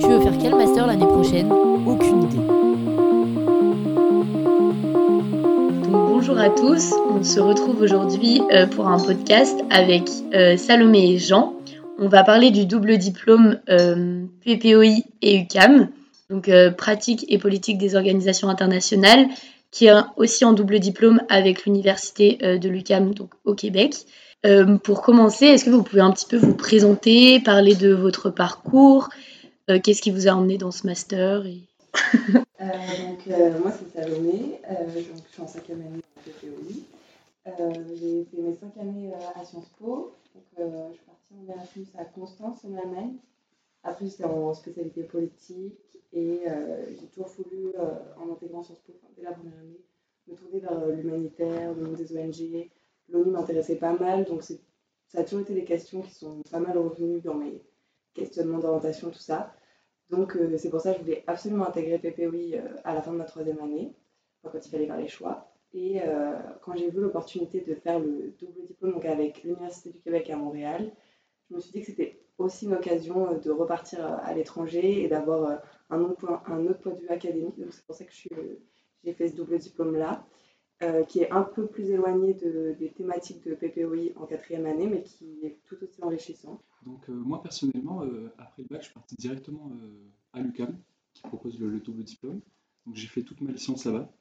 Tu veux faire quel master l'année prochaine? Aucune idée. bonjour à tous, on se retrouve aujourd'hui euh, pour un podcast avec euh, Salomé et Jean. On va parler du double diplôme euh, PPOI et UCAM, donc pratique et politique des organisations internationales, qui est aussi en double diplôme avec l'université de l'UCAM donc au Québec. Pour commencer, est-ce que vous pouvez un petit peu vous présenter, parler de votre parcours, qu'est-ce qui vous a emmené dans ce master donc, moi c'est Salomé, je suis en cinquième année euh, j'ai fait mes cinq années euh, à Sciences Po. Donc, euh, je suis partie en Erasmus à Constance, en Allemagne. Après, j'étais en spécialité politique et j'ai toujours voulu, en intégrant Sciences Po, dès la première année, me tourner vers l'humanitaire, le monde des ONG. L'ONU m'intéressait pas mal, donc ça a toujours été des questions qui sont pas mal revenues dans mes questionnements d'orientation, tout ça. Donc c'est pour ça que je voulais absolument intégrer PPOI à la fin de ma troisième année, quand il fallait faire les choix. Et euh, quand j'ai vu l'opportunité de faire le double diplôme avec l'Université du Québec à Montréal, je me suis dit que c'était aussi une occasion euh, de repartir euh, à l'étranger et d'avoir un, un autre point de vue académique. Donc c'est pour ça que j'ai fait ce double diplôme-là, qui est un peu plus éloigné de, des thématiques de PPOI en quatrième année, mais qui est tout aussi enrichissant. Donc moi personnellement, après le bac, je suis parti directement à l'UCAM, qui propose le, le double diplôme. Donc j'ai fait toute ma licence là-bas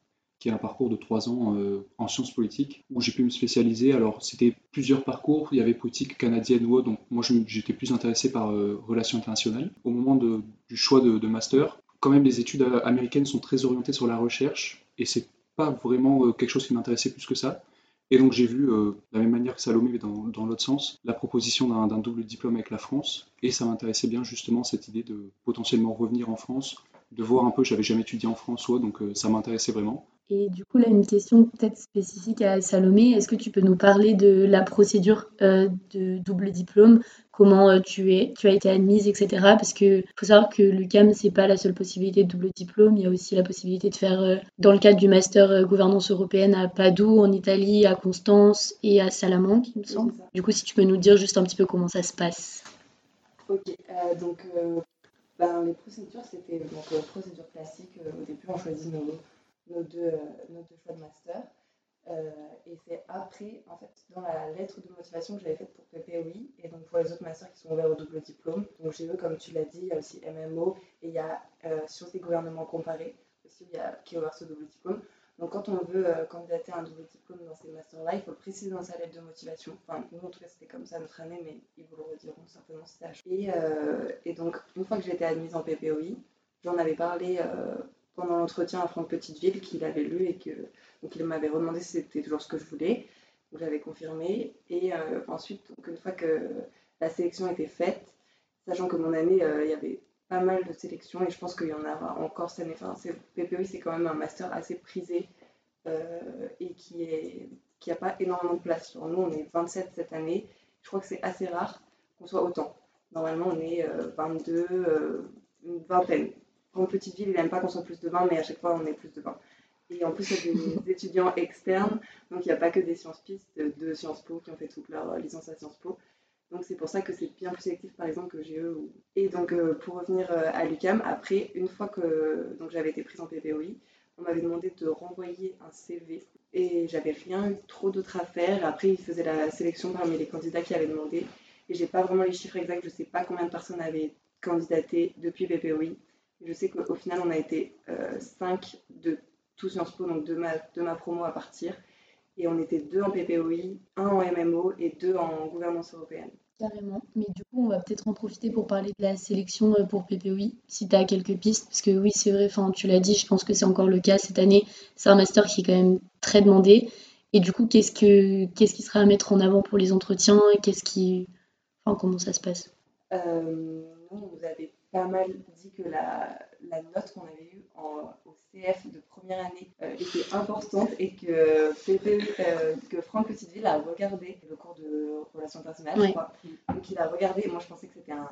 qui est un parcours de trois ans euh, en sciences politiques, où j'ai pu me spécialiser. Alors, c'était plusieurs parcours. Il y avait politique canadienne ou autre, donc moi, j'étais plus intéressé par euh, relations internationales. Au moment du choix de, master, quand même, les études euh, américaines sont très orientées sur la recherche, et c'est pas vraiment quelque chose qui m'intéressait plus que ça. Et donc j'ai vu, de la même manière que Salomé, mais dans, dans l'autre sens, la proposition d'un double diplôme avec la France. Et ça m'intéressait bien justement cette idée de potentiellement revenir en France, de voir un peu, j'avais jamais étudié en France, ouais, donc ça m'intéressait vraiment. Et du coup, là, une question peut-être spécifique à Salomé. Est-ce que tu peux nous parler de la procédure euh, de double diplôme? Comment euh, tu, es, tu as été admise, etc. Parce qu'il faut savoir que l'UCAM, n'est pas la seule possibilité de double diplôme. Il y a aussi la possibilité de faire, euh, dans le cadre du master gouvernance européenne, à Padoue, en Italie, à Constance et à Salamanque, il me semble. Du coup, si tu peux nous dire juste un petit peu comment ça se passe. Ok, donc ben, les procédures, c'était donc procédure classique. au début, on choisit nos deux, euh, choix de master. Euh, et c'est après, en fait, dans la lettre de motivation que j'avais faite pour PPOI et donc pour les autres masters qui sont ouverts au double diplôme. Donc j'ai vu, comme tu l'as dit, il y a aussi MMO et il y a euh, Sciences des gouvernements comparés aussi, il y a, qui est ouvert ce double diplôme. Donc quand on veut candidater à un double diplôme dans ces masters-là, il faut préciser dans sa lettre de motivation. Enfin, nous en tout cas c'était comme ça notre année, mais ils vous le rediront certainement si et, et donc une fois que j'étais admise en PPOI, j'en avais parlé pendant l'entretien à Franck Petiteville qu'il avait lu et que donc il m'avait redemandé si c'était toujours ce que je voulais. Donc j'avais confirmé. Et euh, ensuite, une fois que la sélection était faite, sachant que mon année, euh, il y avait pas mal de sélections et je pense qu'il y en aura encore cette année. Enfin, PPOI, c'est quand même un master assez prisé euh, et qui est qui n'a pas énormément de place. nous, on est 27 cette année. Je crois que c'est assez rare qu'on soit autant. Normalement, on est 22, une vingtaine en petite ville, il n'aime pas qu'on soit plus de 20, mais à chaque fois, on est plus de 20. Et en plus, il y a des étudiants externes, donc il n'y a pas que des Sciences Pistes de Sciences Po qui ont fait toute leur licence à Sciences Po. Donc c'est pour ça que c'est bien plus sélectif, par exemple, que GE. Et donc, euh, pour revenir euh, à l'UCAM, après, une fois que j'avais été prise en PPOI, on m'avait demandé de renvoyer un CV. Et j'avais rien eu trop d'autre à faire. Après, ils faisaient la sélection parmi les candidats qui avaient demandé. Et j'ai pas vraiment les chiffres exacts, je sais pas combien de personnes avaient candidaté depuis PPOI. Je sais qu'au final, on a été 5 euh, de tout Sciences Po, donc de ma, de ma promo à partir. Et on était deux en PPOI, un en MMO et deux en gouvernance européenne. Carrément. Mais du coup, on va peut-être en profiter pour parler de la sélection euh, pour PPOI, si tu as quelques pistes. Parce que oui, c'est vrai, tu l'as dit, je pense que c'est encore le cas cette année. C'est un master qui est quand même très demandé. Et du coup, qu'est-ce, que, qu'est-ce qui sera à mettre en avant pour les entretiens Qu'est-ce qui... Enfin, comment ça se passe? Euh, Nous, pas mal dit que la, la note qu'on avait eue en, au CF de première année euh, était importante et que, euh, que Franck Petiteville a regardé le cours de relations internationales, je crois. Donc il a regardé, moi je pensais que c'était un,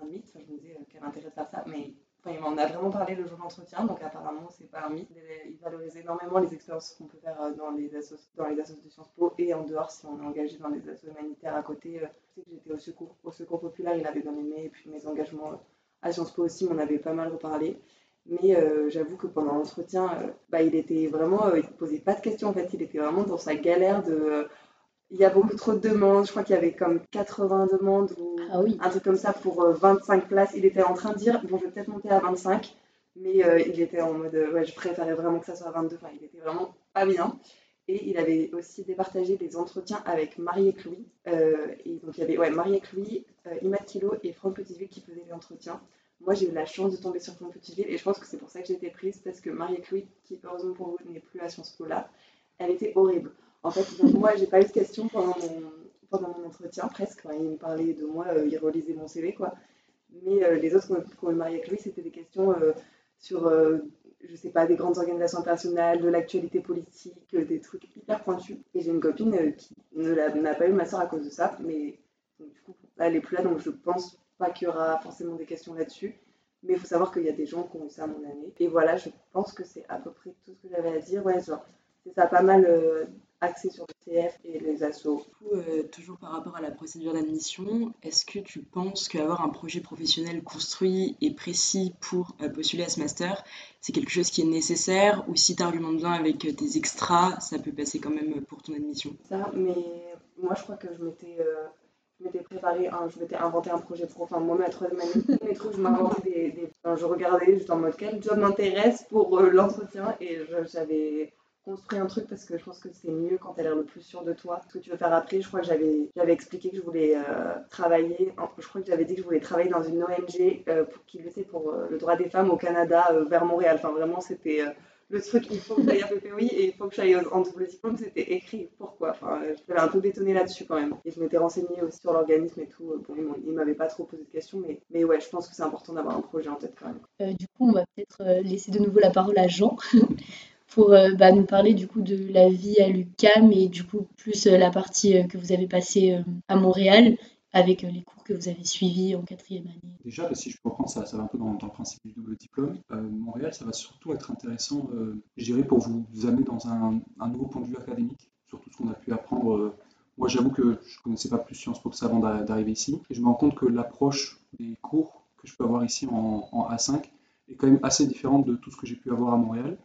un, mythe, enfin, je me disais euh, quel intérêt de faire ça, mais enfin, on a vraiment parlé le jour d'entretien, donc apparemment, c'est pas un mythe. Il valorise énormément les expériences qu'on peut faire dans les, dans les associations Sciences Po et en dehors si on est engagé dans les associations humanitaires à côté. Je sais que j'étais au secours, au secours populaire, il avait bien aimé, et puis mes engagements à Sciences Po aussi, on avait pas mal reparlé. Mais j'avoue que pendant l'entretien, bah, il était vraiment, il ne posait pas de questions en fait, il était vraiment dans sa galère de il y a beaucoup trop de demandes. Je crois qu'il y avait comme 80 demandes ou ah un truc comme ça pour 25 euh, places. Il était en train de dire bon, je vais peut-être monter à 25, mais euh, il était en mode ouais, je préférais vraiment que ça soit à 22. Enfin, il était vraiment pas bien. Et il avait aussi départagé des entretiens avec Marie et Chloé. Euh, et donc il y avait ouais, Marie et Chloé, Imad Kilo et Franck Petitville qui faisaient les entretiens. Moi, j'ai eu la chance de tomber sur Franck Petitville et je pense que c'est pour ça que j'ai été prise parce que Marie et Chloé, qui heureusement pour vous n'est plus à Sciences Po là, elle était horrible. En fait, moi, j'ai pas eu de questions pendant mon, pendant mon entretien, presque. il me parlait de moi, euh, il relisait mon CV, quoi. Mais euh, les autres qui ont eu marié avec lui, c'était des questions euh, sur, je sais pas, des grandes organisations internationales, de l'actualité politique, des trucs hyper pointus. Et j'ai une copine qui n'a pas eu ma soeur à cause de ça, mais du coup, elle est plus là, donc je pense pas qu'il y aura forcément des questions là-dessus. Mais il faut savoir qu'il y a des gens qui ont eu ça à mon année. Et voilà, je pense que c'est à peu près tout ce que j'avais à dire. Ouais, genre, c'est ça, pas mal axé sur le CF et les assos. Euh, toujours par rapport à la procédure d'admission, est-ce que tu penses qu'avoir un projet professionnel construit et précis pour euh, postuler à ce master, c'est quelque chose qui est nécessaire? Ou si tu argumentes bien avec tes extras, ça peut passer quand même pour ton admission? Ça, mais moi je crois que je m'étais euh, m'étais préparé, je m'étais inventé un projet pro. Enfin, moi, ma troisième année, je m'inventais des, des... je regardais juste en mode quel job m'intéresse pour l'entretien? Et j'avais construire un truc parce que je pense que c'est mieux quand tu as l'air le plus sûr de toi. Ce que tu veux faire après, je crois que j'avais, expliqué que je voulais euh, travailler, je crois que j'avais dit que je voulais travailler dans une ONG euh, qui luttait pour euh, le droit des femmes au Canada vers Montréal. Enfin, vraiment, c'était le truc, il faut que j'aille à PPOI et il faut que j'aille en double diplôme, c'était écrit. Pourquoi Enfin, j'avais un peu bétonné là-dessus quand même. Et je m'étais renseignée aussi sur l'organisme et tout. Bon, il ne m'avait pas trop posé de questions, mais, mais ouais, je pense que c'est important d'avoir un projet en tête quand même. du coup, on va peut-être laisser de nouveau la parole à Jean pour euh, bah, nous parler du coup de la vie à l'UCAM et du coup plus euh, la partie euh, que vous avez passée à Montréal avec les cours que vous avez suivis en quatrième année. Déjà, bah, si je reprendre, ça, ça va un peu dans, le principe du double diplôme. Montréal, ça va surtout être intéressant, je dirais, pour vous, amener dans un, nouveau point de vue académique, sur tout ce qu'on a pu apprendre. moi, j'avoue que je ne connaissais pas plus Sciences Po que ça avant d'arriver ici. Et je me rends compte que l'approche des cours que je peux avoir ici en A5 est quand même assez différente de tout ce que j'ai pu avoir à Montréal.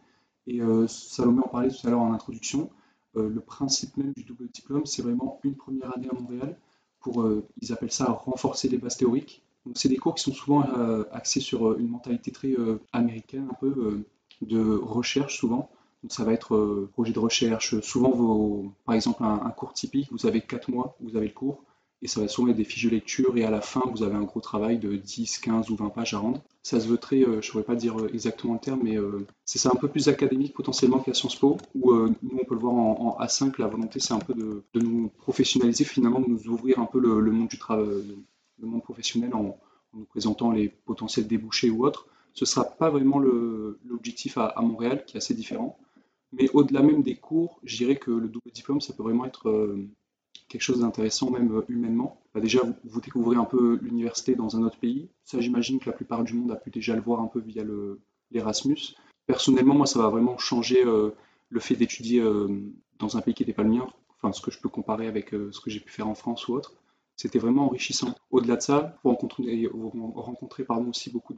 Et euh, Salomé en parlait tout à l'heure en introduction. Euh, le principe même du double diplôme, c'est vraiment une première année à Montréal pour, euh, ils appellent ça renforcer les bases théoriques. Donc c'est des cours qui sont souvent axés sur une mentalité très américaine, un peu de recherche souvent. Donc ça va être projet de recherche. Souvent, vos, par exemple, un, cours typique, vous avez 4 mois, vous avez le cours et ça va souvent être des fiches de lecture, et à la fin, vous avez un gros travail de 10, 15 ou 20 pages à rendre. Ça se veut très, euh, je ne pourrais pas dire euh, exactement le terme, mais euh, c'est ça un peu plus académique potentiellement qu'à Sciences Po, où nous, on peut le voir en, A5, la volonté, c'est un peu de, nous professionnaliser, finalement, de nous ouvrir un peu le, monde du travail, le monde professionnel en, nous présentant les potentiels débouchés ou autres. Ce ne sera pas vraiment l'objectif à, Montréal, qui est assez différent. Mais au-delà même des cours, je dirais que le double diplôme, ça peut vraiment être quelque chose d'intéressant même euh, humainement. Bah, déjà, vous, découvrez un peu l'université dans un autre pays. Ça, j'imagine que la plupart du monde a pu déjà le voir un peu via l'Erasmus. Personnellement, moi, ça va vraiment changer euh, le fait d'étudier euh, dans un pays qui n'était pas le mien, enfin, ce que je peux comparer avec ce que j'ai pu faire en France ou autre. C'était vraiment enrichissant. Au-delà de ça, vous rencontrez, pardon, aussi beaucoup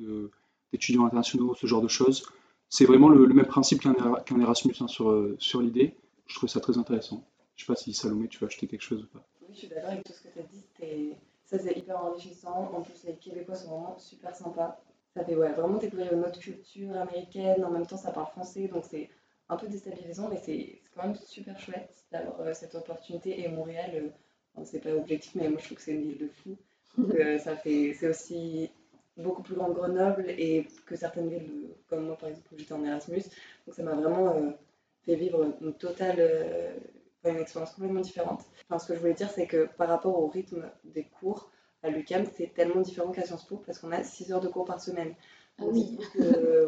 d'étudiants internationaux, ce genre de choses. C'est vraiment le, même principe qu'un Erasmus hein, sur, sur l'idée. Je trouve ça très intéressant. Je sais pas si Salomé, tu veux acheter quelque chose ou pas. Oui, je suis d'accord avec tout ce que tu as dit. Ça, c'est hyper enrichissant. En plus, les Québécois sont vraiment super sympas. Ça fait ouais, vraiment découvrir une autre culture américaine. En même temps, ça parle français. Donc, c'est un peu déstabilisant, mais c'est quand même super chouette d'avoir euh, cette opportunité. Et Montréal, euh, c'est pas objectif, mais moi, je trouve que c'est une ville de fou. Euh, c'est aussi beaucoup plus grand que Grenoble et que certaines villes, comme moi, par exemple, où j'étais en Erasmus. Donc, ça m'a vraiment fait vivre une totale une expérience complètement différente. Enfin, ce que je voulais dire, c'est que par rapport au rythme des cours à l'UCAM, c'est tellement différent qu'à Sciences Po parce qu'on a 6 heures de cours par semaine. Ah oui.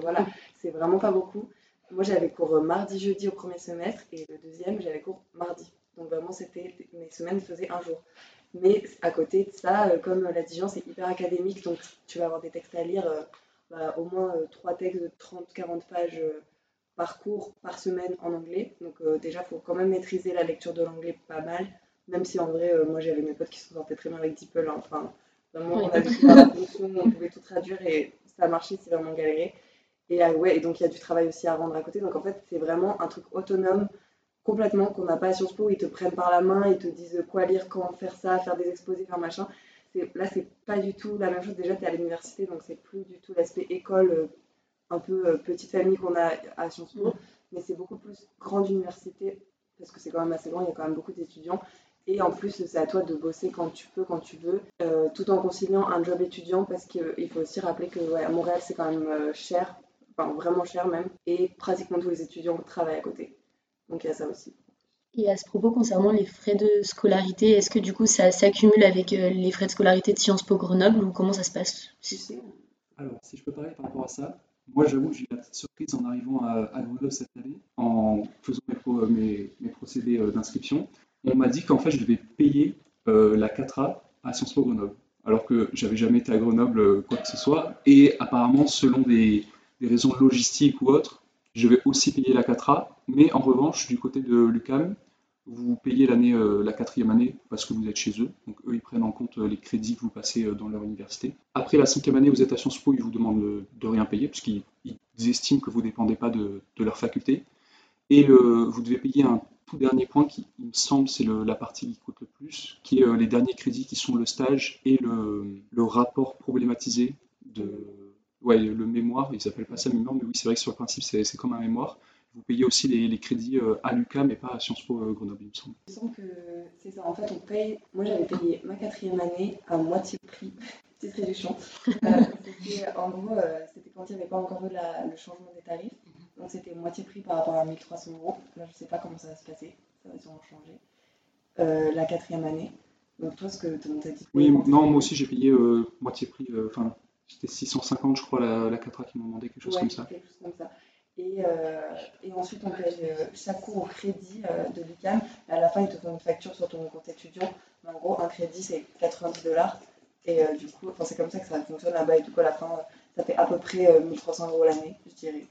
voilà, c'est vraiment pas beaucoup. Moi, j'avais cours mardi, jeudi au premier semestre et le deuxième, j'avais cours mardi. Donc vraiment, c'était mes semaines faisaient un jour. Mais à côté de ça, euh, comme l'a dit Jean, c'est hyper académique, donc tu vas avoir des textes à lire euh, bah, au moins trois textes de 30-40 pages par cours par semaine en anglais. Donc déjà, il faut quand même maîtriser la lecture de l'anglais pas mal. Même si en vrai, moi j'avais mes potes qui se sortaient très bien avec DeepL. Hein. Enfin, vraiment, on avait tout la fonction, on pouvait tout traduire et ça a marché, c'est vraiment galéré. Et, ouais, et donc il y a du travail aussi à rendre à côté. Donc en fait, c'est vraiment un truc autonome complètement qu'on n'a pas à Sciences Po. Ils te prennent par la main, ils te disent quoi lire, quand faire ça, faire des exposés, faire machin. Là, c'est pas du tout la même chose. Déjà, tu es à l'université, donc c'est plus du tout l'aspect école, euh, un peu euh, petite famille qu'on a à Sciences Po. Mais c'est beaucoup plus grande université, parce que c'est quand même assez grand, il y a quand même beaucoup d'étudiants. Et en plus, c'est à toi de bosser quand tu peux, quand tu veux, euh, tout en conciliant un job étudiant, parce qu'il faut aussi rappeler que à Montréal, c'est quand même cher, enfin vraiment cher même, et pratiquement tous les étudiants travaillent à côté. Donc il y a ça aussi. Et à ce propos, concernant les frais de scolarité, est-ce que du coup ça s'accumule avec euh, les frais de scolarité de Sciences Po Grenoble ou comment ça se passe? Alors, si je peux parler par rapport à ça, moi j'avoue j'ai eu la petite surprise en arrivant à, Grenoble cette année, en faisant mes, procédés euh, d'inscription. On m'a dit qu'en fait je devais payer euh, la 4A à Sciences Po Grenoble, alors que j'avais jamais été à Grenoble, quoi que ce soit. Et apparemment, selon des, des raisons logistiques ou autres, je vais aussi payer la 4A, mais en revanche, du côté de l'UCAM, vous payez l'année, euh, la quatrième année parce que vous êtes chez eux. Donc eux, ils prennent en compte euh, les crédits que vous passez euh, dans leur université. Après la cinquième année, vous êtes à Sciences Po, ils vous demandent de rien payer puisqu'ils estiment que vous ne dépendez pas de, leur faculté. Et vous devez payer un tout dernier point qui, il me semble, c'est la partie qui coûte le plus, qui est les derniers crédits qui sont le stage et le rapport problématisé de ouais, le mémoire, ils s'appellent pas ça mémoire, mais oui, c'est vrai que sur le principe, c'est comme un mémoire. Vous payez aussi les, crédits euh, à l'UCAM mais pas à Sciences Po euh, Grenoble, il me semble. Il me semble que c'est ça. En fait, on paye. Moi, j'avais payé ma quatrième année à moitié prix. Petite réduction. euh, en gros, euh, c'était quand il n'y avait pas encore eu le changement des tarifs. Donc, c'était moitié prix par rapport à 1300 euros. Là, je ne sais pas comment ça va se passer. Ça va sûrement changer. la quatrième année. Donc, toi, ce que tu as dit. Oui, non, moi aussi, j'ai payé moitié prix. Enfin, c'était 650, je crois, la, la 4A qui m'ont demandé quelque chose comme ça. Quelque chose comme ça. Et, euh, et, ensuite, on paye euh, chaque cours au crédit euh, de l'UCAM. À la fin, ils te font une facture sur ton compte étudiant. Mais en gros, un crédit, c'est 90 dollars. Et du coup, c'est comme ça que ça fonctionne là-bas. Et du coup, à la fin, ça fait à peu près 1300 euros l'année, je dirais,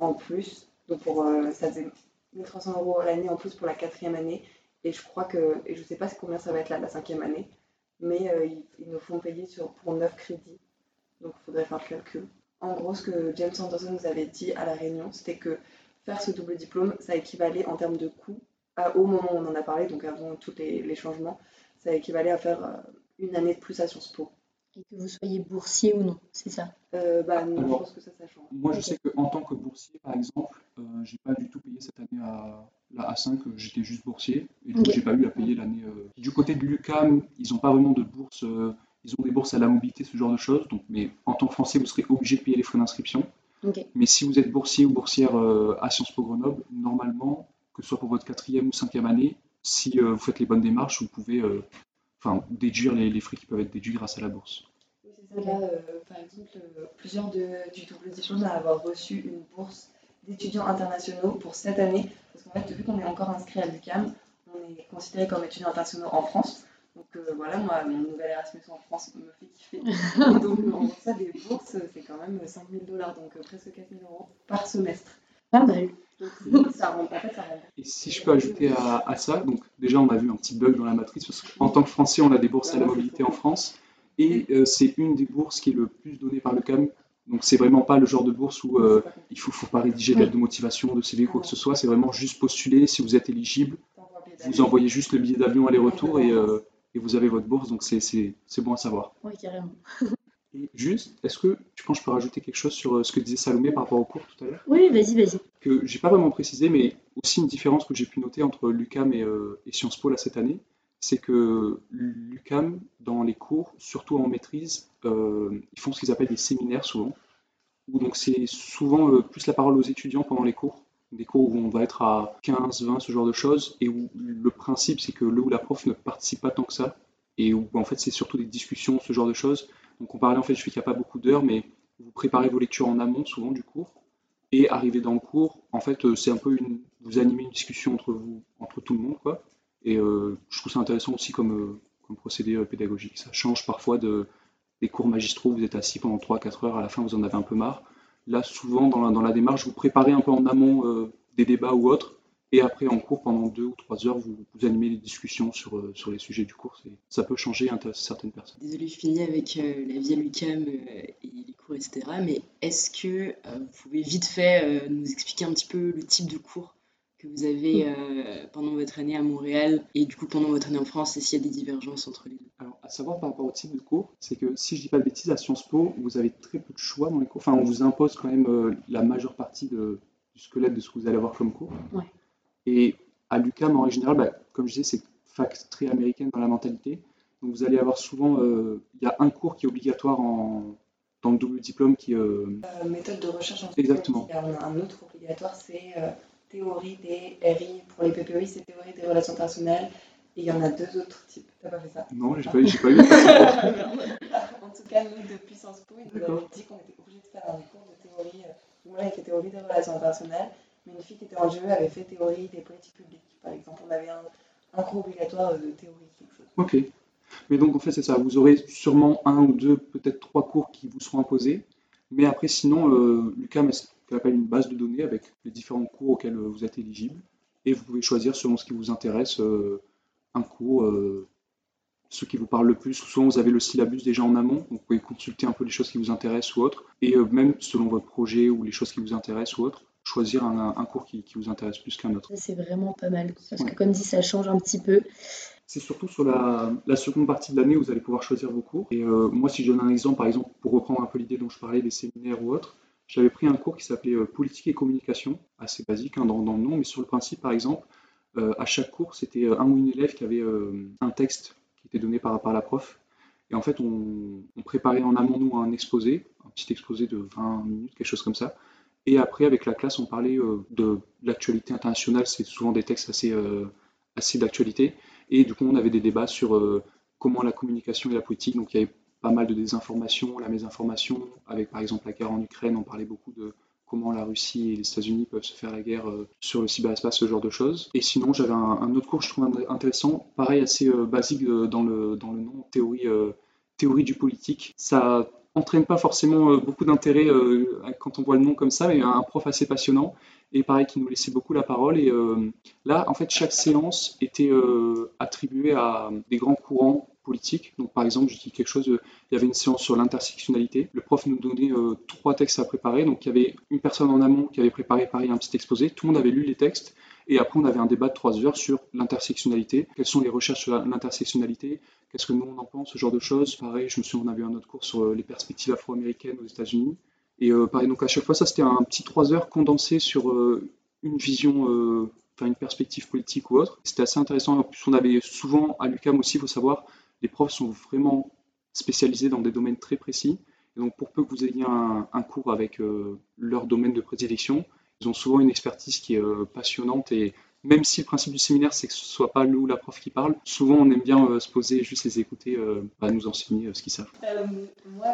en plus. Donc, pour, ça faisait 1300 euros l'année en plus pour la quatrième année. Et je crois que, et je sais pas combien ça va être là, la cinquième année, mais ils, ils, nous font payer sur, pour 9 crédits. Donc il faudrait faire le calcul. En gros, ce que James Anderson nous avait dit à la réunion, c'était que faire ce double diplôme, ça équivalait en termes de coût, au moment où on en a parlé, donc avant tous les, changements, ça équivalait à faire euh, une année de plus à Sciences Po. Et que vous soyez boursier ou non, c'est ça? Euh, bah, non, je pense que ça, ça change. Moi, je sais qu'en tant que boursier, par exemple, euh, j'ai pas du tout payé cette année à la A5, j'étais juste boursier, et donc j'ai pas eu à payer l'année. Du côté de l'UCAM, ils n'ont pas vraiment de bourse ils ont des bourses à la mobilité, ce genre de choses. Donc, mais en tant que Français, vous serez obligé de payer les frais d'inscription. Mais si vous êtes boursier ou boursière euh, à Sciences Po Grenoble, normalement, que ce soit pour votre quatrième ou cinquième année, si euh, vous faites les bonnes démarches, vous pouvez euh, enfin, déduire les, frais qui peuvent être déduits grâce à la bourse. Oui, c'est ça. Là, par exemple, plusieurs de, du double diplôme à avoir reçu une bourse d'étudiants internationaux pour cette année. Parce qu'en fait, vu qu'on est encore inscrit à l'UCAM, on est considéré comme étudiant international en France. Donc euh, voilà, moi, mon nouvel Erasmus en France me fait kiffer. Et donc, en ça, des bourses, c'est quand même 5000 dollars, donc euh, presque 4000 euros par semestre. Pas mal. Donc, ça rend, en fait, ça rend. Et si je peux ajouter à, ça, donc déjà, on a vu un petit bug dans la matrice, parce qu'en tant que Français, on a des bourses à la mobilité en France, et euh, c'est une des bourses qui est le plus donnée par le CAM. Donc c'est vraiment pas le genre de bourse où il faut, faut pas rédiger de lettre de motivation, de CV, quoi que ce soit. C'est vraiment juste postuler. Si vous êtes éligible, vous envoyez juste le billet d'avion aller-retour et, et vous avez votre bourse, donc c'est bon à savoir. Oui, carrément. Et juste, est-ce que tu penses que je peux rajouter quelque chose sur euh, ce que disait Salomé par rapport au cours tout à l'heure? Oui, vas-y, vas-y. Que j'ai pas vraiment précisé, mais aussi une différence que j'ai pu noter entre l'UCAM et, euh, et, Sciences Po là cette année, c'est que l'UCAM, dans les cours, surtout en maîtrise, euh, ils font ce qu'ils appellent des séminaires souvent, où donc c'est souvent plus la parole aux étudiants pendant les cours, des cours où on va être à 15, 20, ce genre de choses, et où le principe c'est que le ou la prof ne participe pas tant que ça, et où en fait c'est surtout des discussions, ce genre de choses. Donc on parlait en fait, je sais qu'il n'y a pas beaucoup d'heures, mais vous préparez vos lectures en amont souvent du cours, et arrivé dans le cours, en fait euh, c'est un peu une, vous animez une discussion entre vous, entre tout le monde, quoi. Et euh, je trouve ça intéressant aussi comme, euh, comme procédé pédagogique. Ça change parfois de, des cours magistraux, vous êtes assis pendant 3-4 heures, à la fin vous en avez un peu marre. Là, souvent, dans la, démarche, vous préparez un peu en amont des débats ou autres, et après, en cours, pendant deux ou trois heures, vous, animez les discussions sur, euh, sur les sujets du cours. Ça peut changer intéresser certaines personnes. Désolée, je finis avec euh, la vie à l'UCAM euh, et les cours, etc. Mais est-ce que vous pouvez vite fait nous expliquer un petit peu le type de cours que vous avez pendant votre année à Montréal et du coup pendant votre année en France et s'il y a des divergences entre les deux? Alors, à savoir par rapport au type de cours, c'est que si je dis pas de bêtises, à Sciences Po, vous avez très peu de choix dans les cours. Enfin, on vous impose quand même la majeure partie de, du squelette de ce que vous allez avoir comme cours. Ouais. Et à l'UCAM, en général, bah, comme je disais, c'est fac très américaine dans la mentalité. Donc vous allez avoir souvent, euh, il y a un cours qui est obligatoire en, dans le double diplôme qui... Euh... Euh, méthode de recherche en Exactement. Il y a un autre obligatoire, c'est théorie des RI. Pour les PPI, c'est théorie des relations internationales. Et il y en a deux autres types. T'as pas fait ça Non, j'ai pas, j'ai pas eu. en tout cas, nous, depuis Sciences Po, ils nous avaient dit qu'on était obligé de faire un cours de théorie. moi, avec théorie des relations internationales. Mais une fille qui était en GE avait fait théorie des politiques publiques, par exemple. On avait un, cours obligatoire de théorie, quelque chose. Ok. Mais donc, en fait, c'est ça. Vous aurez sûrement un ou deux, peut-être trois cours qui vous seront imposés. Mais après, sinon, euh, l'UCAM appelle une base de données avec les différents cours auxquels vous êtes éligible. Et vous pouvez choisir, selon ce qui vous intéresse, euh, un cours, euh, ce qui vous parle le plus. Souvent, vous avez le syllabus déjà en amont. Donc vous pouvez consulter un peu les choses qui vous intéressent ou autres. Et euh, même selon votre projet ou les choses qui vous intéressent ou autres, choisir un, cours qui, vous intéresse plus qu'un autre. C'est vraiment pas mal, parce que comme dit, ça change un petit peu. C'est surtout sur la, seconde partie de l'année où vous allez pouvoir choisir vos cours. Et euh, moi, si je donne un exemple, par exemple, pour reprendre un peu l'idée dont je parlais des séminaires ou autres, j'avais pris un cours qui s'appelait euh, Politique et communication, assez basique hein, dans, le nom, mais sur le principe, par exemple, euh, à chaque cours, c'était un ou une élève qui avait un texte qui était donné par, par la prof. Et en fait, on, préparait en amont, nous, un exposé, un petit exposé de 20 minutes, quelque chose comme ça. Et après, avec la classe, on parlait euh, de, l'actualité internationale. C'est souvent des textes assez, euh, assez d'actualité. Et du coup, on avait des débats sur euh, comment la communication et la politique. Donc, il y avait pas mal de désinformation, la mésinformation. Avec, par exemple, la guerre en Ukraine, on parlait beaucoup de comment la Russie et les États-Unis peuvent se faire la guerre sur le cyberespace, ce genre de choses. Et sinon, j'avais un, autre cours que je trouvais intéressant, pareil, assez basique dans, le, dans le nom, théorie, théorie du politique. Ça entraîne pas forcément euh, beaucoup d'intérêt euh, quand on voit le nom comme ça, mais un prof assez passionnant et pareil qui nous laissait beaucoup la parole. Et euh, là, en fait, chaque séance était attribuée à des grands courants politiques. Donc, par exemple, je dis quelque chose, il y avait une séance sur l'intersectionnalité. Le prof nous donnait trois textes à préparer. Donc, il y avait une personne en amont qui avait préparé, pareil, un petit exposé. Tout le monde avait lu les textes. Et après, on avait un débat de trois heures sur l'intersectionnalité. Quelles sont les recherches sur l'intersectionnalité? Qu'est-ce que nous, on en pense? Ce genre de choses. Pareil, je me souviens, on avait un autre cours sur euh, les perspectives afro-américaines aux États-Unis. Et euh, pareil, donc à chaque fois, ça, c'était un petit trois heures condensé sur euh, une vision, une perspective politique ou autre. C'était assez intéressant. En plus, on avait souvent, à l'UCAM aussi, il faut savoir, les profs sont vraiment spécialisés dans des domaines très précis. Donc, pour peu que vous ayez un, cours avec leur domaine de prédilection, ils ont souvent une expertise qui est passionnante et même si le principe du séminaire, c'est que ce soit pas le ou la prof qui parle, souvent on aime bien euh, se poser, juste les écouter, euh, bah, nous enseigner euh, ce qu'ils savent. moi,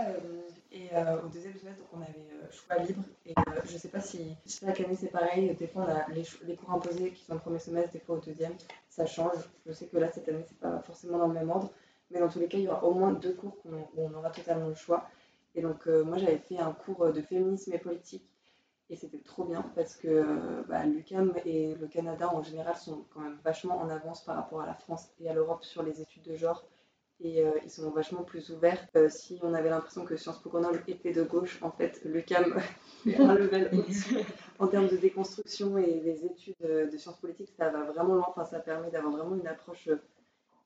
et au deuxième semestre, on avait choix libre. Et je sais pas si, pas Camille, c'est pareil. Des fois, on a les, cours imposés qui sont au premier semestre, des fois au deuxième. Ça change. Je sais que là, cette année, c'est pas forcément dans le même ordre. Mais dans tous les cas, il y aura au moins deux cours où on aura totalement le choix. Et donc, moi, j'avais fait un cours de féminisme et politique et c'était trop bien parce que euh, bah, l'UQAM et le Canada en général sont quand même vachement en avance par rapport à la France et à l'Europe sur les études de genre. Et euh, ils sont vachement plus ouverts. Euh, si on avait l'impression que Sciences Po Grenoble était de gauche, en fait, l'UQAM est un level au-dessus en termes de déconstruction et les études de sciences politiques. Ça va vraiment loin. Enfin, ça permet d'avoir vraiment une approche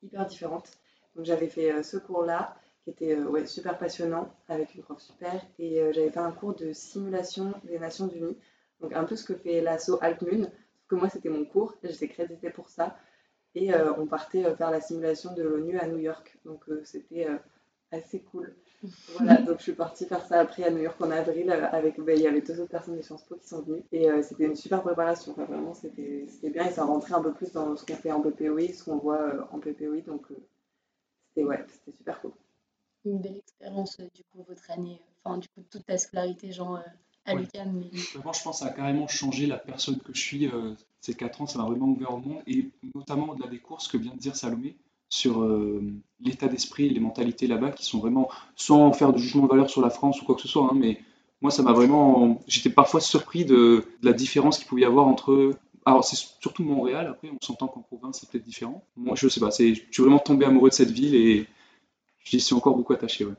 hyper différente. Donc j'avais fait ce cours-là qui était euh, ouais, super passionnant, avec une prof super. Et euh, j'avais fait un cours de simulation des Nations Unies, donc un peu ce que fait l'assaut Altmoon, sauf que moi c'était mon cours, j'étais créditée pour ça. Et euh, on partait faire la simulation de l'ONU à New York, donc c'était assez cool. Voilà, donc je suis partie faire ça après à New York en avril avec, bah, il y avait deux autres personnes de Sciences Po qui sont venues. Et c'était une super préparation, enfin, vraiment c'était bien. Et ça rentrait un peu plus dans ce qu'on fait en PPOI, ce qu'on voit en PPOI, donc c'était ouais, super cool une belle expérience euh, du coup votre année, euh, enfin du coup toute ta scolarité genre euh, à l'UQAM. Mais... je pense que ça a carrément changé la personne que je suis. ces quatre ans, ça m'a vraiment ouvert au monde et notamment au-delà des courses que vient de dire Salomé. sur euh, l'état d'esprit, les mentalités là-bas, qui sont vraiment, sans faire de jugement de valeur sur la France ou quoi que ce soit, hein, mais moi, ça m'a vraiment. J'étais parfois surpris de, de la différence qu'il pouvait y avoir entre. Alors, c'est surtout Montréal, après, on s'entend qu'en province, c'est peut-être différent. Moi, je sais pas, je suis vraiment tombé amoureux de cette ville et j'y suis encore beaucoup attaché. Ouais.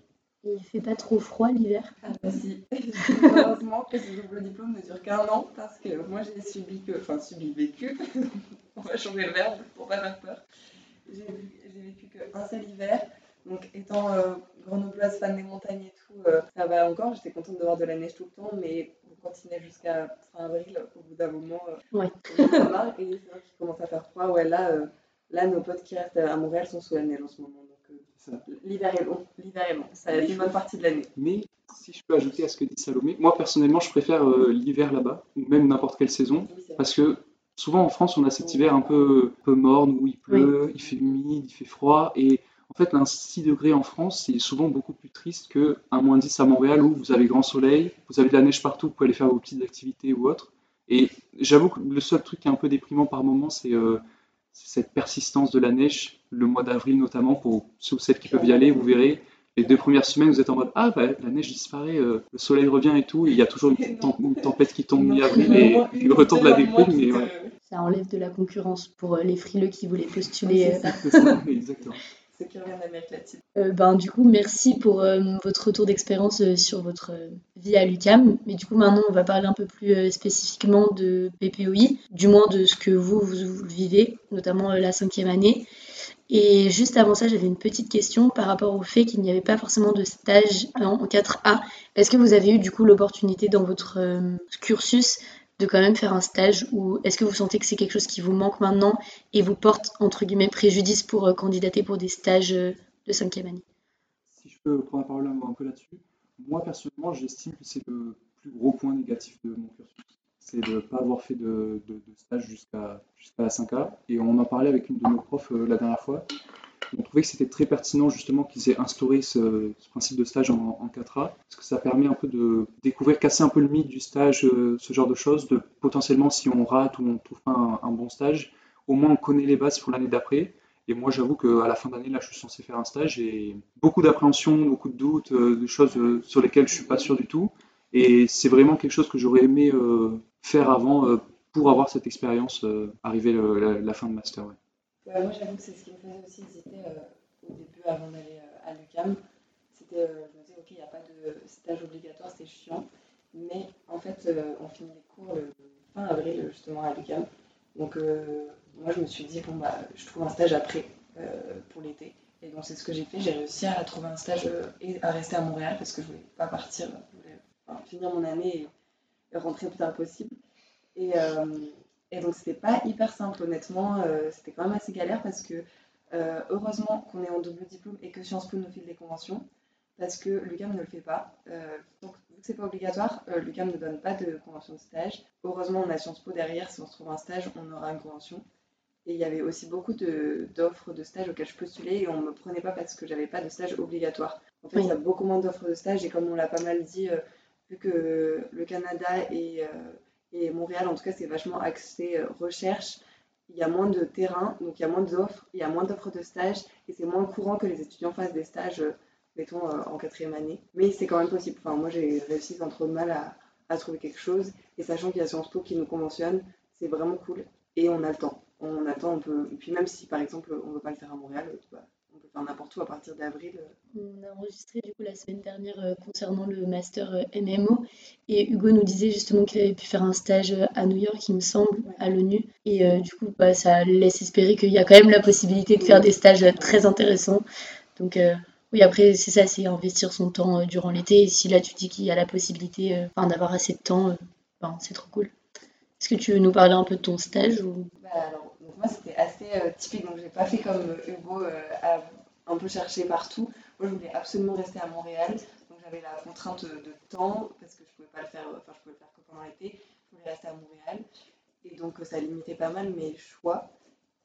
Et il fait pas trop froid l'hiver? Ah bah si, heureusement que ce double diplôme ne dure qu'un an parce que moi j'ai subi que, enfin subi, vécu, on va changer le verbe pour pas faire peur. J'ai vécu qu'un seul hiver, donc étant euh, grenobloise, fan des montagnes et tout, euh, ça va encore, j'étais contente de voir de la neige tout le temps, mais continuait jusqu'à fin avril, au bout d'un moment, euh, Ouais. marre, et c'est vrai qu'il commence à faire froid, ouais là, euh, là nos potes qui restent à Montréal sont sous la neige en ce moment, donc euh, l'hiver est long, l'hiver est long, ça c'est une bonne partie de l'année. Mais si je peux ajouter à ce que dit Salomé, moi personnellement, je préfère euh, l'hiver là-bas, ou même n'importe quelle saison, Oui, parce que souvent en France, on a cet hiver un peu, un peu morne où il pleut, il fait humide, il fait froid, et en fait, un 6 degrés en France, c'est souvent beaucoup plus triste qu'un moins 10 à Montréal où vous avez grand soleil, vous avez de la neige partout, vous pouvez aller faire vos petites activités ou autres. Et j'avoue que le seul truc qui est un peu déprimant par moment, c'est euh, cette persistance de la neige, le mois d'avril notamment, pour ceux ou celles qui peuvent y aller, vous verrez. Les deux premières semaines, vous êtes en mode Ah, bah, la neige disparaît, euh, le soleil revient et tout, et il y a toujours une, petite tem- une tempête qui tombe mi-avril et le retour de la déprime. Mais ouais, Ça enlève de la concurrence pour euh, les frileux qui voulaient postuler. euh. exactement. D'Amérique latine. Euh, ben, du coup, merci pour euh, votre retour d'expérience euh, sur votre vie à l'UCAM. Mais du coup, maintenant, on va parler un peu plus spécifiquement de PPOI, du moins de ce que vous, vous, vous vivez, notamment la cinquième année. Et juste avant ça, j'avais une petite question par rapport au fait qu'il n'y avait pas forcément de stage en en 4A. Est-ce que vous avez eu du coup l'opportunité dans votre cursus de quand même faire un stage ou est-ce que vous sentez que c'est quelque chose qui vous manque maintenant et vous porte entre guillemets préjudice pour euh, candidater pour des stages euh, de cinquième année? Si je peux prendre la parole un peu là-dessus, moi personnellement, j'estime que c'est le plus gros point négatif de mon cursus. C'est de ne pas avoir fait de stage jusqu'à jusqu'à la 5A. Et on en parlait avec une de nos profs euh, la dernière fois. On trouvait que c'était très pertinent justement qu'ils aient instauré ce, principe de stage en, en 4A, parce que ça permet un peu de découvrir, casser un peu le mythe du stage, euh, ce genre de choses, de potentiellement si on rate ou on ne trouve pas un, bon stage, au moins on connaît les bases pour l'année d'après. Et moi, j'avoue qu'à la fin d'année, là, je suis censé faire un stage et beaucoup d'appréhension, beaucoup de doutes, euh, de choses euh, sur lesquelles je suis pas sûr du tout. Et c'est vraiment quelque chose que j'aurais aimé euh, faire avant pour avoir cette expérience arrivé le- la, la fin de master. Moi j'avoue que c'est ce qui me faisait aussi hésiter euh, au début avant d'aller euh, à l'UCAM. C'était, euh, je me disais, ok, il n'y a pas de stage obligatoire, c'est chiant. Mais en fait, on finit les cours fin avril justement à l'UCAM. Donc moi je me suis dit, bon bah je trouve un stage après pour l'été. Et donc c'est ce que j'ai fait. J'ai réussi à trouver un stage et à rester à Montréal parce que je voulais pas partir, je voulais finir mon année et, rentrer le plus tard possible. Et, et donc c'était pas hyper simple honnêtement, euh, c'était quand même assez galère parce que euh, heureusement qu'on est en double diplôme et que Sciences Po nous file des conventions parce que l'UCAM ne le fait pas. Euh, donc vu que c'est pas obligatoire, l'UCAM ne donne pas de convention de stage. Heureusement on a Sciences Po derrière, si on se trouve un stage, on aura une convention. Et il y avait aussi beaucoup de- d'offres de, stage auxquelles je postulais et on me prenait pas parce que j'avais pas de stage obligatoire. En fait, Oui. il y a beaucoup moins d'offres de stage et comme on l'a pas mal dit, vu que le Canada et, et Montréal, en tout cas, c'est vachement axé euh, recherche, il y a moins de terrain, donc il y a moins d'offres, il y a moins d'offres de stage et c'est moins courant que les étudiants fassent des stages, euh, mettons, euh, en quatrième année. Mais c'est quand même possible. Enfin, moi, j'ai réussi sans trop de mal à, trouver quelque chose et sachant qu'il y a Sciences Po qui nous conventionne, c'est vraiment cool et on a le temps. On a le temps, on peut. Et puis même si par exemple on ne veut pas le faire à Montréal, bah, n'importe où à partir d'avril. euh. On a enregistré du coup la semaine dernière euh, concernant le master euh, MMO et Hugo nous disait justement qu'il avait pu faire un stage à New York, il me semble, à l'ONU. Et euh, du coup, bah, ça laisse espérer qu'il y a quand même la possibilité de faire des stages très intéressants. Donc oui, après, c'est ça, c'est investir son temps durant l'été. Et si là tu dis qu'il y a la possibilité d'avoir assez de temps, ben, c'est trop cool. Est-ce que tu veux nous parler un peu de ton stage ou... Bah, alors, moi c'était assez typique, donc j'ai pas fait comme Hugo à un peu chercher partout. Moi je voulais absolument rester à Montréal, donc j'avais la contrainte de temps parce que je pouvais pas le faire, enfin je pouvais le faire que pendant l'été. Je voulais rester à Montréal et donc euh, ça limitait pas mal mes choix.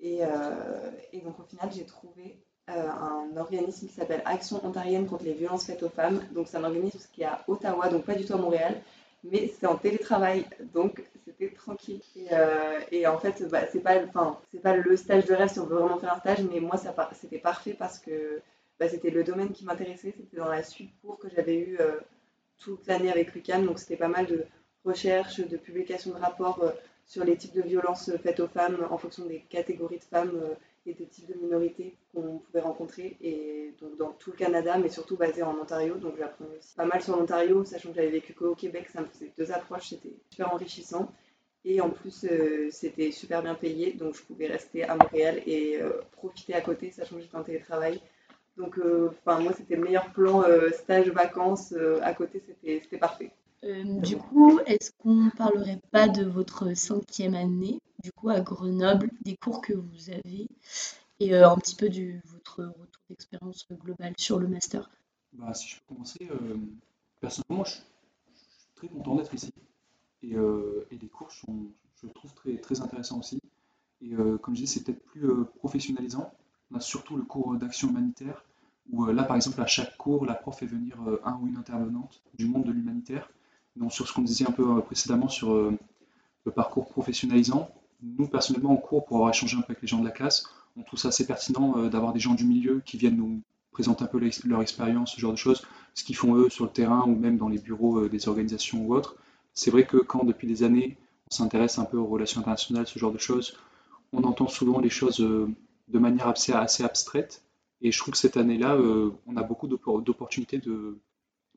Et, euh, donc au final j'ai trouvé euh, un organisme qui s'appelle Action ontarienne contre les violences faites aux femmes. Donc c'est un organisme qui est à Ottawa, donc pas du tout à Montréal. mais c'est en télétravail, donc c'était tranquille. Et, euh, en fait, bah, c'est pas, c'est pas le stage de rêve si on veut vraiment faire un stage, mais moi, ça, c'était parfait parce que bah, c'était le domaine qui m'intéressait, c'était dans la suite pour que j'avais eu euh, toute l'année avec l'UCAM, donc c'était pas mal de recherches, de publications de rapports euh, sur les types de violences faites aux femmes en fonction des catégories de femmes et des types de minorités qu'on pouvait rencontrer, et donc dans tout le Canada, mais surtout basé en Ontario. Donc j'apprenais aussi pas mal sur l'Ontario, sachant que j'avais vécu qu'au Québec, ça me faisait deux approches, c'était super enrichissant. Et en plus, euh, c'était super bien payé, donc je pouvais rester à Montréal et euh, profiter à côté, sachant que j'étais en télétravail. Donc, euh, enfin, moi, c'était le meilleur plan stage, vacances. à côté, c'était parfait. Du coup, est-ce qu'on parlerait pas de votre cinquième année du coup à Grenoble, des cours que vous avez et euh, un petit peu de votre retour d'expérience globale sur le master? Bah, si je peux commencer, euh, personnellement, je, suis très content d'être ici. Et, euh, et, les cours, sont, je trouve très, très intéressants aussi. Et comme je disais, c'est peut-être plus professionnalisant. On a surtout le cours d'action humanitaire, où là, par exemple, à chaque cours, la prof fait venir un ou une intervenante du monde de l'humanitaire. Donc, sur ce qu'on disait un peu précédemment sur le parcours professionnalisant, nous, personnellement, en cours, pour avoir échangé un peu avec les gens de la classe, on trouve ça assez pertinent euh, d'avoir des gens du milieu qui viennent nous présenter un peu leur expérience, ce genre de choses, ce qu'ils font eux sur le terrain ou même dans les bureaux euh, des organisations ou autres. C'est vrai que quand depuis des années, on s'intéresse un peu aux relations internationales, ce genre de choses, on entend souvent les choses euh, de manière assez, assez abstraite. Et je trouve que cette année-là, on a beaucoup d'opportunités de,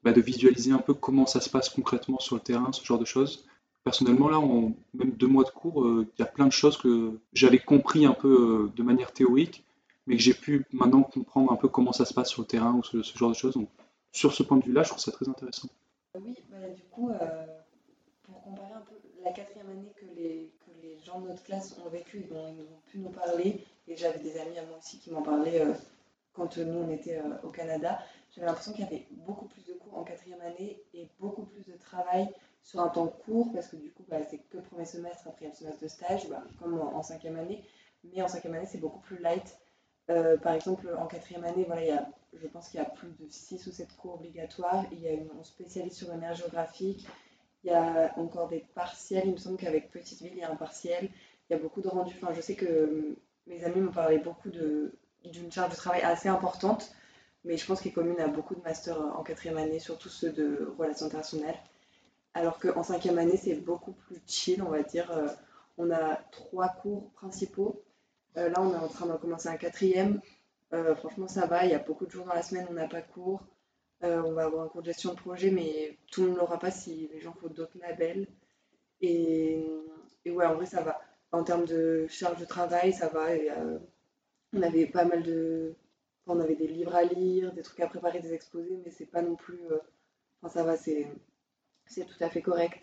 bah, de visualiser un peu comment ça se passe concrètement sur le terrain, ce genre de choses personnellement, là, en même deux mois de cours, euh, il y a plein de choses que j'avais compris un peu euh, de manière théorique, mais que j'ai pu maintenant comprendre un peu comment ça se passe sur le terrain ou ce, genre de choses. Donc, sur ce point de vue-là, je trouve ça très intéressant. Oui, bah, du coup, euh, pour comparer un peu la quatrième année que les, que les gens de notre classe ont vécu et dont ils ont pu nous parler, et j'avais des amis à moi aussi qui m'en parlaient quand nous on était au Canada, j'avais l'impression qu'il y avait beaucoup plus de cours en quatrième année et beaucoup plus de travail sur un temps court, parce que du coup, bah, c'est que premier semestre, après le semestre de stage, bah, comme en, cinquième année. Mais en cinquième année, c'est beaucoup plus light. Euh, par exemple, en quatrième année, voilà, il y a, je pense qu'il y a plus de 6 ou 7 cours obligatoires. Il y a une, on spécialise sur le géographique. Il y a encore des partiels. Il me semble qu'avec Petite Ville, il y a un partiel. Il y a beaucoup de rendus. Enfin, je sais que euh, mes amis m'ont parlé beaucoup d'une charge de travail assez importante, mais je pense qu'il est commune à beaucoup de masters en quatrième année, surtout ceux de relations internationales. Alors qu'en cinquième année, c'est beaucoup plus chill, on va dire. Euh, on a trois cours principaux. Euh, là, on est en train de commencer un quatrième. Euh, franchement, ça va. Il y a beaucoup de jours dans la semaine, on n'a pas cours. on va avoir un cours de gestion de projet, mais tout le monde ne l'aura pas si les gens font d'autres labels. Et, ouais, en vrai, ça va. En termes de charge de travail, ça va. on avait pas mal de. On avait des livres à lire, des trucs à préparer, des exposés, mais c'est pas non plus. Enfin, ça va, c'est tout à fait correct.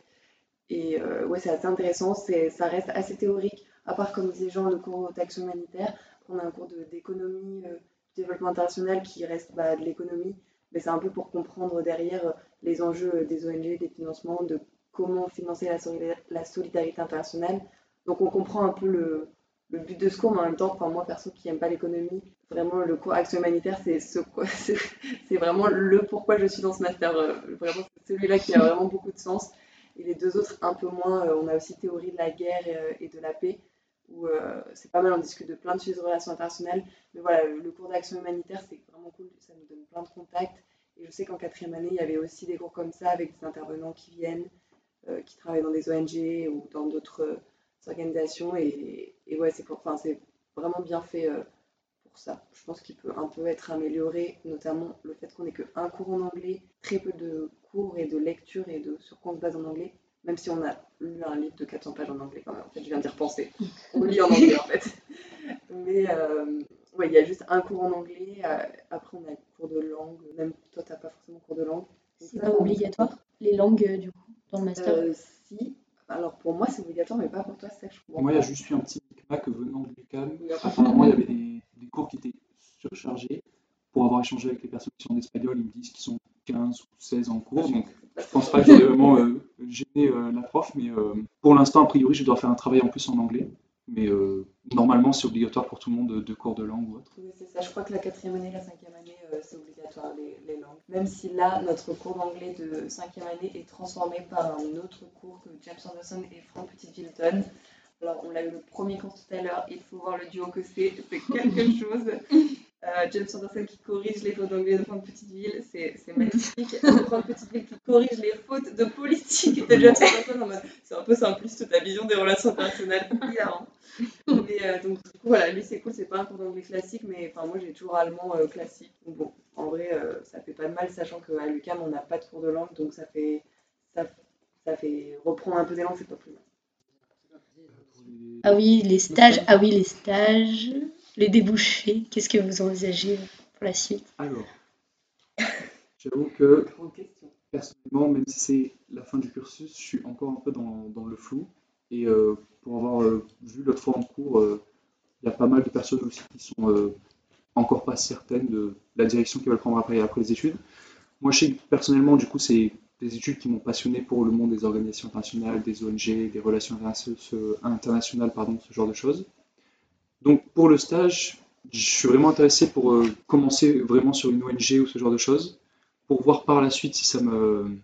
Et euh, ouais, c'est assez intéressant, ça reste assez théorique, à part comme disait Jean, le cours d'action humanitaire, on a un cours d'économie, euh, développement international qui reste bah, de l'économie, mais c'est un peu pour comprendre derrière euh, les enjeux des ONG, des financements, de comment financer la, solidarité internationale. Donc on comprend un peu le, le but de ce cours, mais en même temps, enfin, moi perso qui n'aime pas l'économie, vraiment le cours action humanitaire, c'est ce, c'est vraiment le pourquoi je suis dans ce master. Vraiment, celui-là qui a vraiment beaucoup de sens. Et les deux autres, un peu moins. Euh, on a aussi théorie de la guerre euh, et, de la paix, où euh, c'est pas mal, on discute de plein de sujets de relations internationales. Mais voilà, le cours d'action humanitaire, c'est vraiment cool, ça nous donne plein de contacts. Et je sais qu'en quatrième année, il y avait aussi des cours comme ça avec des intervenants qui viennent, qui travaillent dans des ONG ou dans d'autres organisations. Et, ouais, c'est enfin, vraiment bien fait ça. Je pense qu'il peut un peu être amélioré, notamment le fait qu'on n'ait qu'un cours en anglais, très peu de cours et de lecture et de sur quoi on se base en anglais, même si on a lu un livre de 400 pages en anglais quand même. En fait, je viens d'y repenser. On lit en anglais en fait. Mais euh, ouais, il y a juste un cours en anglais. Euh, après, on a cours de langue. Même toi, tu n'as pas forcément cours de langue. C'est pas obligatoire les langues euh, du coup dans le master? Si. Alors pour moi, c'est obligatoire, mais pas pour toi, c'est ça je comprends. Moi, il y a juste eu un petit micmac venant de l'UQAM. Apparemment, il y avait des des cours qui étaient surchargés. Pour avoir échangé avec les personnes qui sont en espagnol, ils me disent qu'ils sont 15 ou 16 en cours. Donc, je pense pas que j'ai vraiment euh, gêné euh, la prof, mais euh, pour l'instant, a priori, je dois faire un travail en plus en anglais. Mais euh, normalement, c'est obligatoire pour tout le monde de, cours de langue ou autre. C'est ça. Je crois que la quatrième année, la cinquième année, c'est obligatoire les, langues. Même si là, notre cours d'anglais de cinquième année est transformé par un autre cours que James Anderson et Franck Petiteville donnent. Alors, on l'a eu le premier cours tout à l'heure. Il faut voir le duo que c'est. C'est quelque chose. Euh, James Anderson qui corrige les fautes d'anglais de Franck Petiteville, c'est magnifique. Franck Petiteville qui corrige les fautes de politique de James Anderson c'est un peu simpliste ta vision des relations hilarant. Mais euh, donc, du coup, voilà, lui c'est cool, c'est pas un cours d'anglais classique, mais enfin, moi j'ai toujours allemand euh, classique. Donc, bon, en vrai, ça fait pas de mal, sachant qu'à l'UCAM on n'a pas de cours de langue, donc ça fait, ça, ça fait reprendre un peu des langues, c'est pas plus mal. Ah oui, les stages, ah oui, les stages les débouchés Qu'est-ce que vous envisagez pour la suite? Alors, j'avoue que personnellement, même si c'est la fin du cursus, je suis encore un peu dans, le flou. Et euh, pour avoir euh, vu l'autre fois en cours, euh, il y a pas mal de personnes aussi qui sont encore pas certaines de la direction qu'ils veulent prendre après, après les études. Moi, je sais que personnellement, du coup, c'est des études qui m'ont passionné pour le monde des organisations internationales, des ONG, des relations internationales, pardon, ce genre de choses. Donc pour le stage, je suis vraiment intéressé pour euh, commencer vraiment sur une ONG ou ce genre de choses, pour voir par la suite si ça me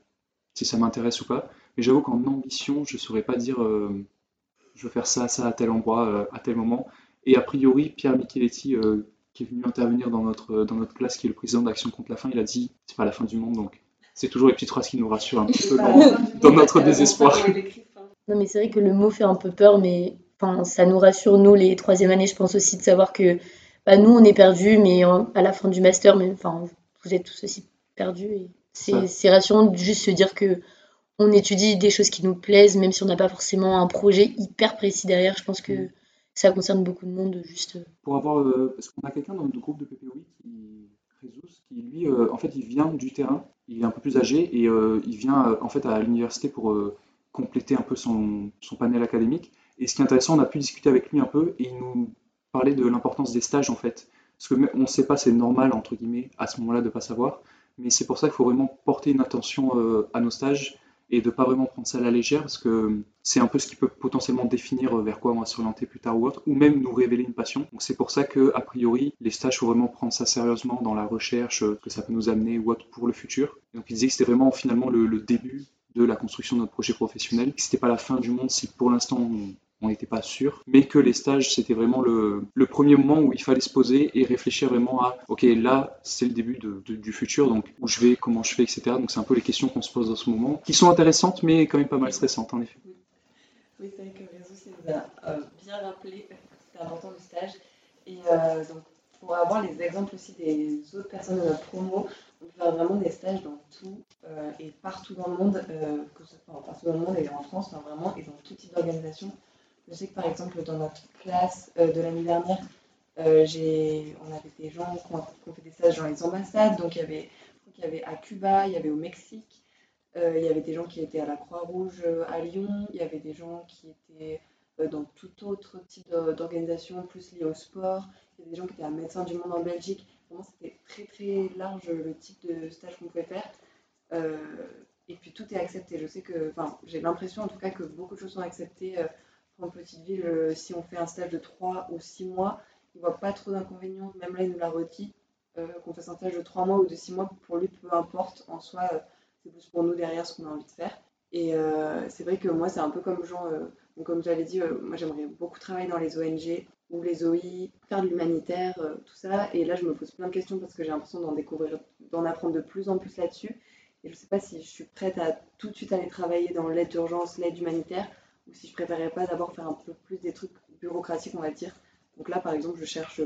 si ça m'intéresse ou pas. Mais j'avoue qu'en ambition, je ne saurais pas dire euh, je veux faire ça, ça à tel endroit, euh, à tel moment. Et a priori, Pierre Micheletti, qui est venu intervenir dans notre, dans notre classe, qui est le président d'Action contre la faim, il a dit c'est pas la fin du monde, donc c'est toujours les petites phrases qui nous rassurent un petit peu dans notre désespoir. Non, mais c'est vrai que le mot fait un peu peur, mais Enfin, ça nous rassure, nous, les troisième années, je pense aussi, de savoir que bah, nous, on est perdus, mais à la fin du master, mais, enfin, vous êtes tous aussi perdus. c'est rassurant de juste se dire que on étudie des choses qui nous plaisent, même si on n'a pas forcément un projet hyper précis derrière. Je pense que mm. ça concerne beaucoup de monde. juste. Euh. Pour avoir, euh, parce qu'on a quelqu'un dans notre groupe de PPOI qui, Qui lui, euh, en fait, il vient du terrain. Il est un peu plus âgé et il vient en fait à l'université pour compléter un peu son, panel académique. Et ce qui est intéressant, on a pu discuter avec lui un peu et il nous parlait de l'importance des stages en fait. Parce qu'on ne sait pas, c'est normal entre guillemets à ce moment-là de ne pas savoir. Mais c'est pour ça qu'il faut vraiment porter une attention euh, à nos stages et de pas vraiment prendre ça à la légère parce que c'est un peu ce qui peut potentiellement définir euh, vers quoi on va s'orienter plus tard ou autre, ou même nous révéler une passion. Donc c'est pour ça que a priori les stages faut vraiment prendre ça sérieusement dans la recherche euh, que ça peut nous amener ou autre pour le futur. donc il disait que c'était vraiment finalement le, début de la construction de notre projet professionnel, c'était pas la fin du monde si pour l'instant n'était pas sûr, mais que les stages, c'était vraiment le, premier moment où il fallait se poser et réfléchir vraiment à, ok, là, c'est le début du futur, donc où je vais, comment je fais, etc. Donc c'est un peu les questions qu'on se pose dans ce moment, qui sont intéressantes, mais quand même pas mal stressantes, en effet. Oui, c'est vrai que Réseau nous a euh, bien rappelé que c'était important le stage. Et euh, donc, pour avoir les exemples aussi des autres personnes de notre promo, on peut faire vraiment des stages dans tout euh, et partout dans le monde, que ce soit partout dans le monde et en France, vraiment, et dans tout type d'organisation. Je sais que par exemple, dans notre classe euh, de l'année dernière, euh, on avait des gens qui ont, fait des stages dans les ambassades. Donc, il y, avait, à Cuba, il y avait au Mexique, euh, il y avait des gens qui étaient à la Croix-Rouge à Lyon, il y avait des gens qui étaient dans tout autre type d'organisation, plus lié au sport. Il y avait des gens qui étaient à Médecins du Monde en Belgique. Vraiment, c'était très très large le type de stage qu'on pouvait faire. et puis tout est accepté. Je sais que, enfin, j'ai l'impression en tout cas que beaucoup de choses sont acceptées en petite ville, euh, si on fait un stage de 3 ou 6 mois, il ne voit pas trop d'inconvénients. Même là, il nous l'a redit, euh, qu'on fasse un stage de 3 mois ou de 6 mois, pour lui, peu importe. En soi, euh, c'est plus pour nous derrière ce qu'on a envie de faire. Et c'est vrai que moi, c'est un peu comme Jean, comme j'avais dit, moi j'aimerais beaucoup travailler dans les ONG ou les OI, faire de l'humanitaire, tout ça. Et là, je me pose plein de questions parce que j'ai l'impression d'en découvrir, d'en apprendre de plus en plus là-dessus. Et je ne sais pas si je suis prête à tout de suite aller travailler dans l'aide d'urgence, l'aide humanitaire, ou si je préférerais pas d'abord faire un peu plus des trucs bureaucratiques, on va dire. Donc là, par exemple, je cherche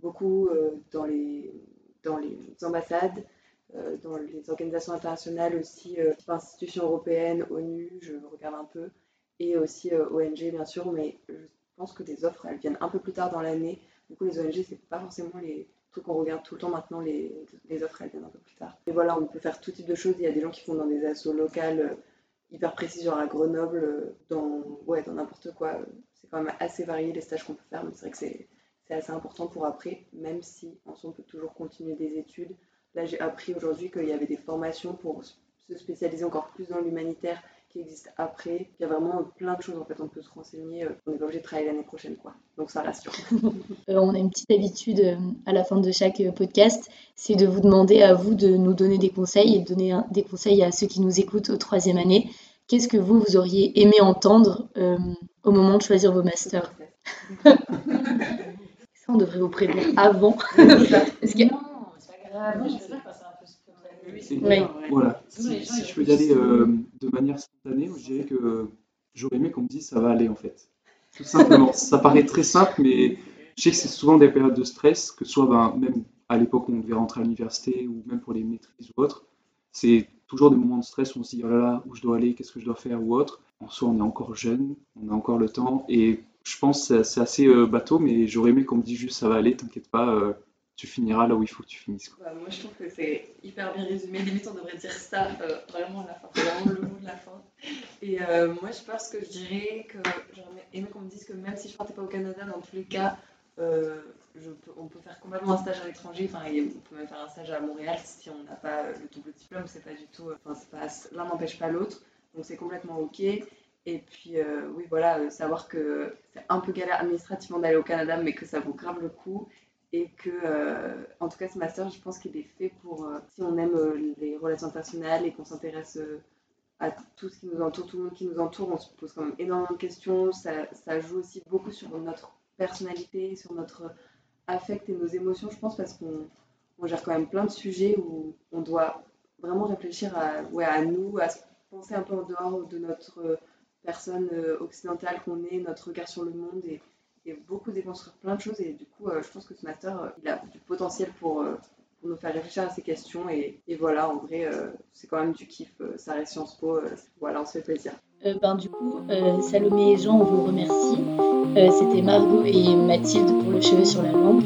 beaucoup euh, dans, les, dans les ambassades, euh, dans les organisations internationales aussi, euh, institutions européennes, ONU, je regarde un peu, et aussi ONG bien sûr, mais je pense que des offres, elles viennent un peu plus tard dans l'année. Du coup, les ONG, c'est pas forcément les trucs qu'on regarde tout le temps maintenant, les, les offres, elles viennent un peu plus tard. Et voilà, on peut faire tout type de choses. Il y a des gens qui font dans des assos locales hyper précis, genre à Grenoble, euh, dans ouais, dans n'importe quoi. C'est quand même assez varié les stages qu'on peut faire, mais c'est vrai que c'est, assez important pour après, même si en soi on peut toujours continuer des études. Là, j'ai appris aujourd'hui qu'il y avait des formations pour se spécialiser encore plus dans l'humanitaire qui existe après. Il y a vraiment plein de choses en fait, on peut se renseigner. euh, On n'est pas obligé de travailler l'année prochaine quoi. Donc ça rassure. Euh, on a une petite habitude à la fin de chaque podcast, c'est de vous demander à vous de nous donner des conseils et de donner des conseils à ceux qui nous écoutent au troisième année. Qu'est-ce que vous, vous auriez aimé entendre euh, au moment de choisir vos masters Ça, on devrait vous prévenir avant. Parce que- Non, c'est pas grave, que c'est Oui. Voilà, si, je peux y aller euh, de manière spontanée, je dirais que j'aurais aimé qu'on me dise ça va aller en fait. Tout simplement. ça paraît très simple, mais je sais que c'est souvent des périodes de stress, que ce soit ben, même à l'époque où on devait rentrer à l'université ou même pour les maîtrises ou autres. C'est toujours des moments de stress où on se dit oh là là, où je dois aller, qu'est-ce que je dois faire ou autre. En soi, on est encore jeune, on a encore le temps et je pense que c'est- assez euh, bateau, mais j'aurais aimé qu'on me dise juste ça va aller, t'inquiète pas, euh, tu finiras là où il faut que tu finisses. Bah, moi, je trouve que c'est hyper bien résumé. Limite, on devrait dire ça euh, vraiment à la fin. Vraiment le mot de la fin. Et moi, je pense que je dirais que j'aurais aimé qu'on me dise que même si je partais pas au Canada, dans tous les cas, euh, on peut faire complètement un stage à l'étranger. Enfin, on peut même faire un stage à Montréal si on n'a pas euh, le double diplôme. C'est pas du tout. euh, Enfin, l'un n'empêche pas l'autre. Donc, c'est complètement ok. Et puis, oui, voilà, savoir que c'est un peu galère administrativement d'aller au Canada, mais que ça vaut grave le coup et que, en tout cas, ce master, je pense qu'il est fait pour, si on aime les relations internationales et qu'on s'intéresse à tout ce qui nous entoure, tout le monde qui nous entoure, on se pose quand même énormément de questions, ça joue aussi beaucoup sur notre personnalité, sur notre affect et nos émotions, je pense, parce qu'on on gère quand même plein de sujets où on doit vraiment réfléchir à, ouais, à nous, à se penser un peu en dehors de notre personne euh, occidentale qu'on est, notre regard sur le monde et, beaucoup déconstruire plein de choses. Et du coup, euh, je pense que ce master, euh, il a du potentiel pour, nous faire réfléchir à ces questions. Et, et voilà, en vrai, c'est quand même du kiff. ça reste Sciences Po. voilà, on se fait plaisir. Euh, ben, du coup, euh, Salomé et Jean, on vous remercie. Euh, C'était Margot et Mathilde pour le cheveu sur la langue.